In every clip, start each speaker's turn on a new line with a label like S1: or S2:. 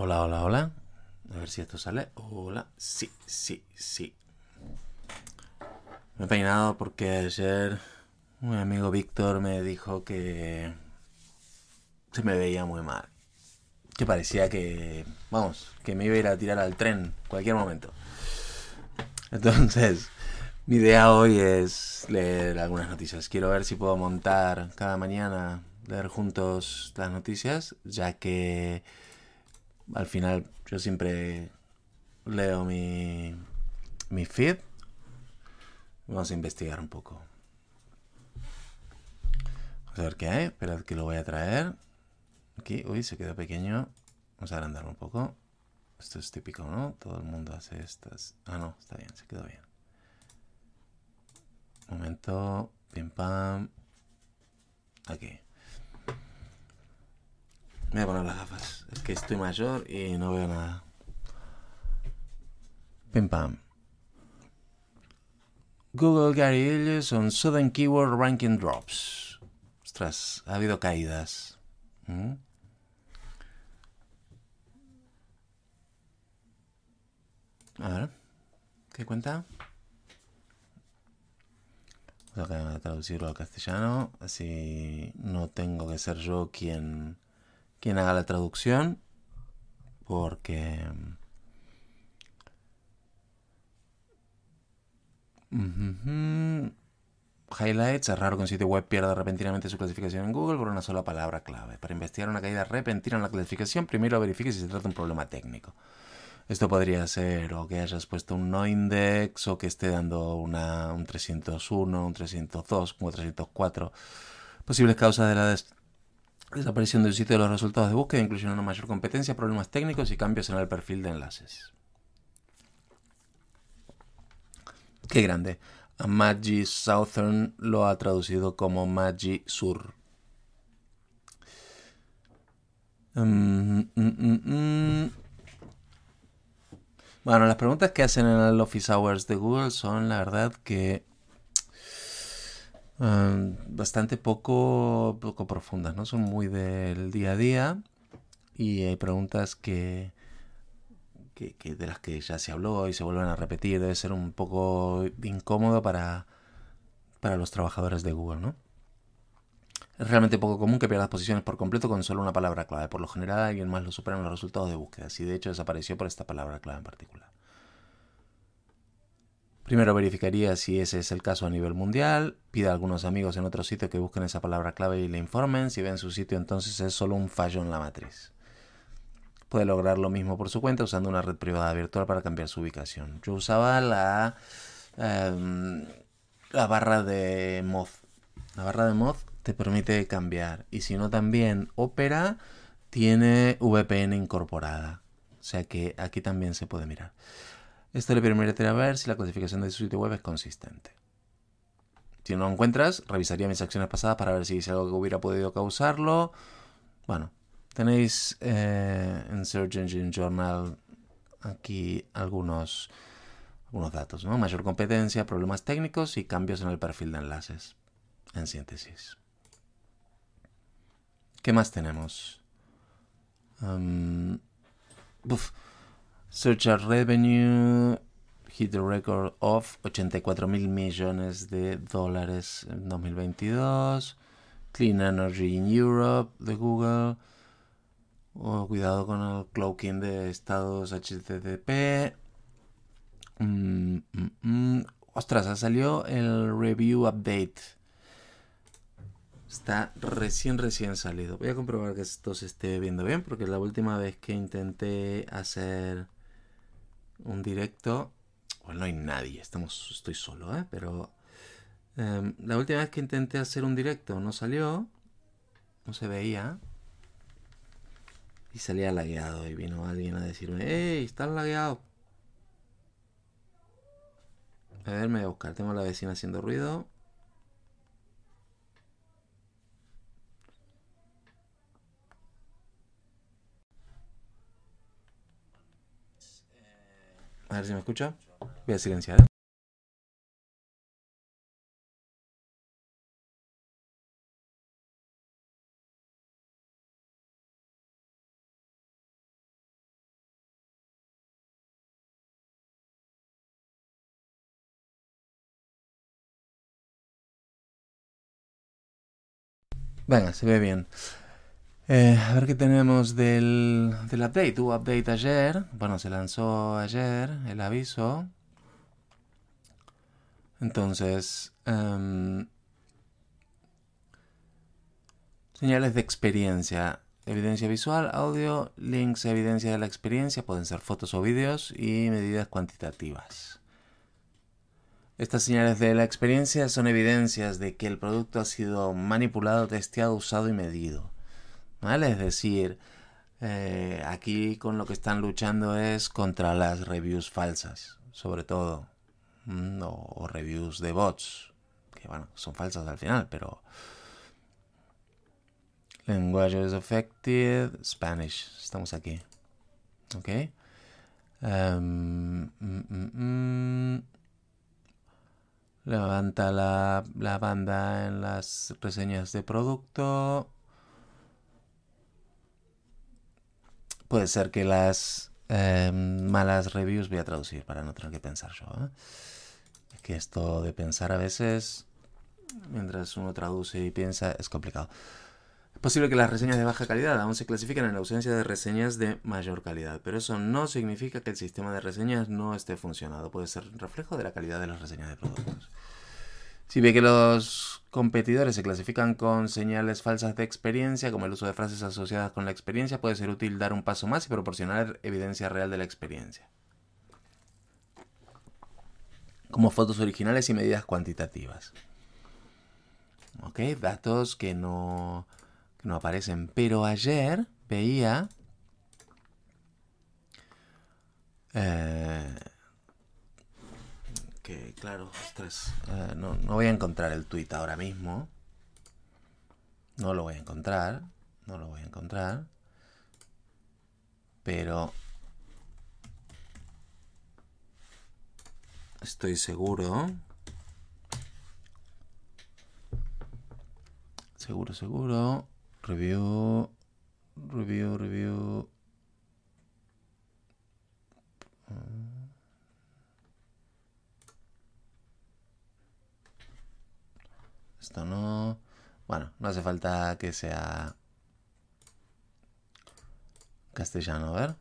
S1: Hola, hola, hola. A ver si esto sale. Hola. Sí, sí, sí. Me he peinado porque ayer un amigo Víctor me dijo que se me veía muy mal. Que parecía que, vamos, que me iba a ir a tirar al tren en cualquier momento. Entonces, mi idea hoy es leer algunas noticias. Quiero ver si puedo montar cada mañana, leer juntos las noticias, ya que al final yo siempre leo mi, mi feed. Vamos a investigar un poco. Vamos a ver qué hay. Esperad que lo voy a traer. Aquí, uy, se queda pequeño. Vamos a agrandarlo un poco. Esto es típico, ¿no? Todo el mundo hace estas. Ah, no, está bien, se quedó bien. Un momento. Pim pam. Aquí. Me voy a poner las gafas. Es que estoy mayor y no veo nada. Pim pam. Google Gary Illes on Sudden Keyword Ranking Drops. Ostras, ha habido caídas. ¿Mm? A ver, ¿qué cuenta? Voy a traducirlo al castellano, así no tengo que ser yo quien, quien haga la traducción, porque... Ujujú. Highlights, es raro que un sitio web pierda repentinamente su clasificación en Google por una sola palabra clave. Para investigar una caída repentina en la clasificación, primero verifique si se trata de un problema técnico. Esto podría ser o que hayas puesto un no index o que esté dando una, un 301, un 302, como 304. Posibles causas de la desaparición del sitio de los resultados de búsqueda incluyen una mayor competencia, problemas técnicos y cambios en el perfil de enlaces. Qué grande. A Maggi Southern lo ha traducido como Maggi Sur. Mm, mm, mm. Bueno, las preguntas que hacen en el Office Hours de Google son, la verdad, que bastante poco, poco profundas, ¿no? Son muy del día a día y hay preguntas que, que, que de las que ya se habló y se vuelven a repetir. Debe ser un poco incómodo para, para los trabajadores de Google, ¿no? Es realmente poco común que pierdas posiciones por completo con solo una palabra clave. Por lo general, alguien más lo supera en los resultados de búsqueda. Y de hecho desapareció por esta palabra clave en particular. Primero verificaría si ese es el caso a nivel mundial. Pida a algunos amigos en otro sitio que busquen esa palabra clave y le informen. Si ven su sitio, entonces es solo un fallo en la matriz. Puede lograr lo mismo por su cuenta usando una red privada virtual para cambiar su ubicación. Yo usaba la, em, la barra de Moz. La barra de Moz te permite cambiar. Y si no, también Opera tiene VPN incorporada. O sea que aquí también se puede mirar. Esto le permitirá ver si la clasificación de su sitio web es consistente. Si no lo encuentras, revisaría mis acciones pasadas para ver si hice algo que hubiera podido causarlo. Bueno, tenéis eh, en Search Engine Journal aquí algunos, algunos datos, ¿no? Mayor competencia, problemas técnicos y cambios en el perfil de enlaces. En síntesis. ¿Qué más tenemos? Um. Search and Revenue hit the record of 84 mil millones de dólares en 2022. Clean Energy in Europe de Google. Oh, cuidado con el cloaking de estados HTTP. Mm, mm, mm. Ostras, ha salido el review update. Está recién, recién salido. Voy a comprobar que esto se esté viendo bien, porque la última vez que intenté hacer un directo, bueno, no hay nadie, estamos, estoy solo, ¿eh? Pero eh, la última vez que intenté hacer un directo no salió, no se veía. Y salía lagueado y vino alguien a decirme, ¡Ey, estás lagueado! A ver, me voy a buscar, tengo a la vecina haciendo ruido. si me escucha. Voy a silenciar. Venga, se ve bien. Eh, a ver qué tenemos del, del update. Hubo update ayer. Bueno, se lanzó ayer el aviso. Entonces, em, señales de experiencia. Evidencia visual, audio, links, evidencia de la experiencia. Pueden ser fotos o vídeos y medidas cuantitativas. Estas señales de la experiencia son evidencias de que el producto ha sido manipulado, testeado, usado y medido. ¿Vale? Es decir, eh, aquí con lo que están luchando es contra las reviews falsas, sobre todo. Mm, o, reviews de bots, que bueno, son falsas al final, pero... Languages affected, Spanish, estamos aquí. Em, mm, mm, Levanta la, la banda en las reseñas de producto. Puede ser que las em, malas reviews voy a traducir para no tener que pensar yo. ¿eh? Es que esto de pensar a veces, mientras uno traduce y piensa, es complicado. Es posible que las reseñas de baja calidad aún se clasifiquen en la ausencia de reseñas de mayor calidad, pero eso no significa que el sistema de reseñas no esté funcionando. Puede ser reflejo de la calidad de las reseñas de productos. Si ve que los competidores se clasifican con señales falsas de experiencia, como el uso de frases asociadas con la experiencia, puede ser útil dar un paso más y proporcionar evidencia real de la experiencia. Como fotos originales y medidas cuantitativas. Ok, datos que no, no aparecen. Pero ayer veía... Eh, claro, eh, no, no, voy a encontrar el tweet ahora mismo. No lo voy a encontrar. No lo voy a encontrar. Pero... Estoy seguro. Seguro, seguro. Review. Review, review. Esto no... Bueno, no hace falta que sea castellano, ver.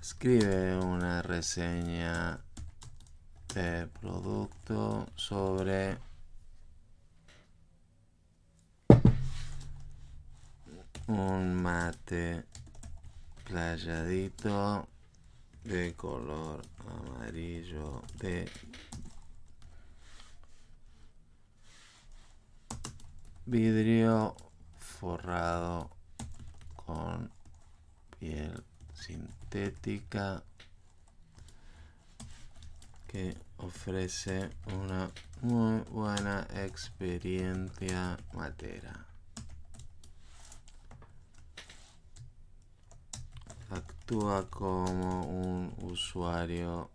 S1: Escribe una reseña de producto sobre un mate playadito de color amarillo de vidrio forrado con piel sintética que ofrece una muy buena experiencia matera. Actúa como un usuario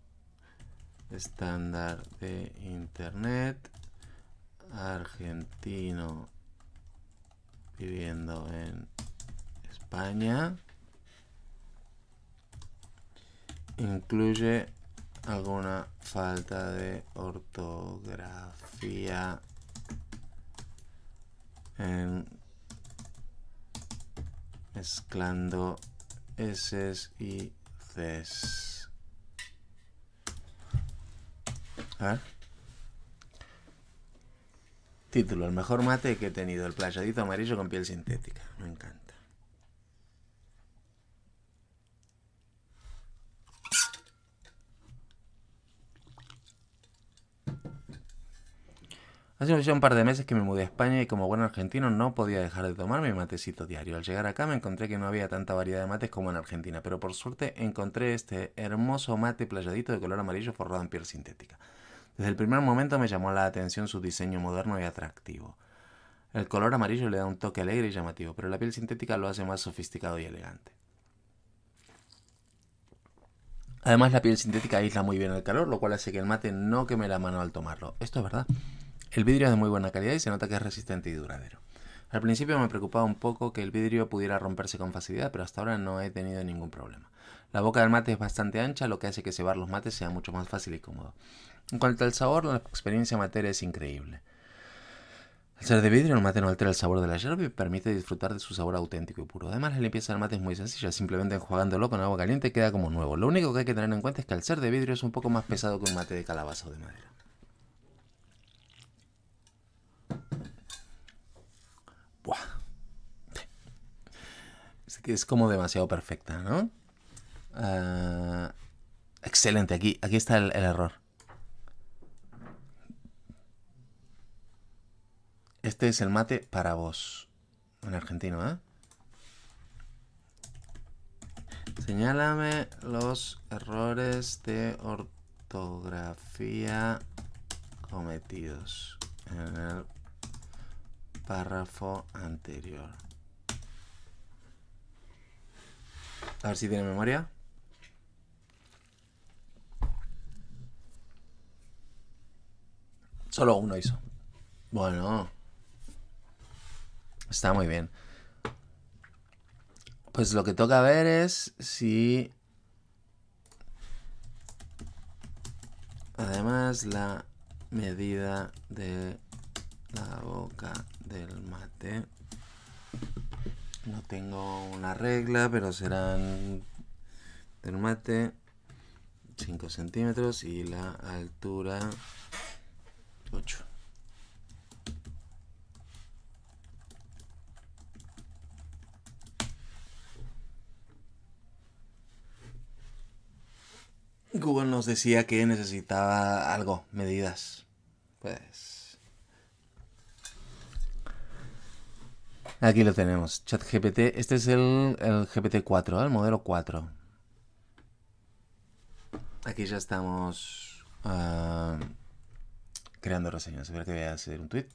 S1: estándar de Internet argentino viviendo en España. Incluye alguna falta de ortografía en mezclando S y Cs. A. Título, el mejor mate que he tenido, el playadito amarillo con piel sintética. Me encanta. Hace un par de meses que me mudé a España y como buen argentino no podía dejar de tomar mi matecito diario. Al llegar acá me encontré que no había tanta variedad de mates como en Argentina, pero por suerte encontré este hermoso mate playadito de color amarillo forrado en piel sintética. Desde el primer momento me llamó la atención su diseño moderno y atractivo. El color amarillo le da un toque alegre y llamativo, pero la piel sintética lo hace más sofisticado y elegante. Además, la piel sintética aísla muy bien el calor, lo cual hace que el mate no queme la mano al tomarlo. Esto es verdad. El vidrio es de muy buena calidad y se nota que es resistente y duradero. Al principio me preocupaba un poco que el vidrio pudiera romperse con facilidad, pero hasta ahora no he tenido ningún problema. La boca del mate es bastante ancha, lo que hace que cebar los mates sea mucho más fácil y cómodo. En cuanto al sabor, la experiencia materia es increíble. El ser de vidrio, el mate no altera el sabor de la yerba y permite disfrutar de su sabor auténtico y puro. Además, la limpieza del mate es muy sencilla, simplemente enjuagándolo con agua caliente queda como nuevo. Lo único que hay que tener en cuenta es que el ser de vidrio es un poco más pesado que un mate de calabaza o de madera. Buah. Es que es como demasiado perfecta, ¿no? Ah, excelente, aquí, aquí está el error. Este es el mate para vos. En argentino, ¿eh? Señálame los errores de ortografía cometidos en el párrafo anterior. A ver si tiene memoria. Solo uno hizo. Bueno. Está muy bien. Pues lo que toca ver es si... Además la medida de la boca del mate. No tengo una regla, pero serán del mate 5 centímetros y la altura 8. Google nos decía que necesitaba algo, medidas. Pues. Aquí lo tenemos. ChatGPT. Este es el, el GPT-4, ¿eh? el modelo 4. Aquí ya estamos uh, creando reseñas. A ver que voy a hacer un tweet.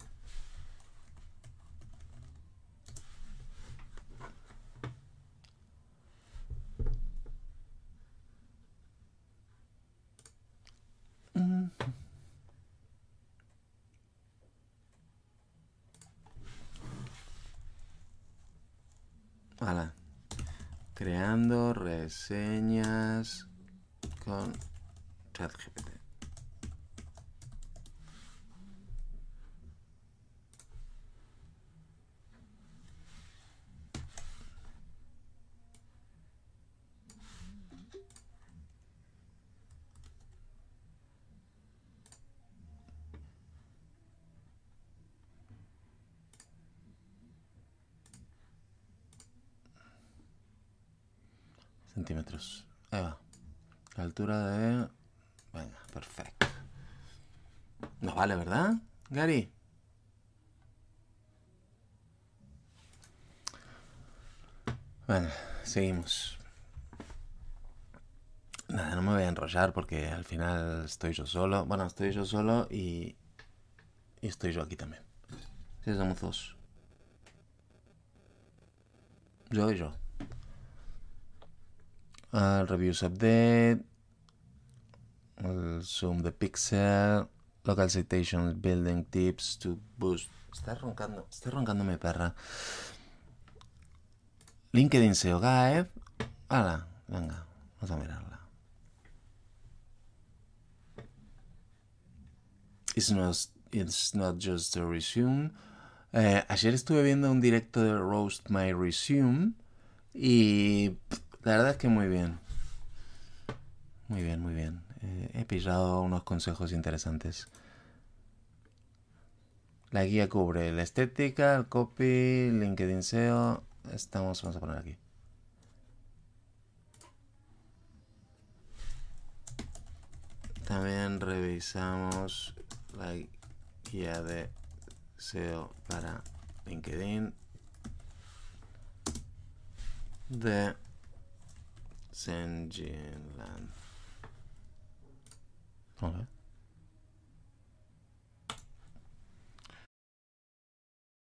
S1: Creando reseñas con ChatGPT. Centímetros. Ahí va. Altura de... Venga, perfecto. Nos vale, ¿verdad, Gary? Bueno, seguimos. Nada, no me voy a enrollar porque al final estoy yo solo. Bueno, estoy yo solo y, y estoy yo aquí también. Sí, somos dos. Yo y yo. Reviews update. zoom the pixel. Local citation building tips to boost. Está roncando, está roncando mi perra. LinkedIn SEO Guide. Hala, venga, vamos a mirarla. It's not, it's not just a resume. Eh, ayer estuve viendo un directo de Roast My Resume y la verdad es que muy bien. Muy bien, muy bien. Eh, he pillado unos consejos interesantes. La guía cubre la estética, el copy, LinkedIn SEO. Estamos, vamos a poner aquí. También revisamos la guía de SEO para LinkedIn de Send Jin Lan. Hello.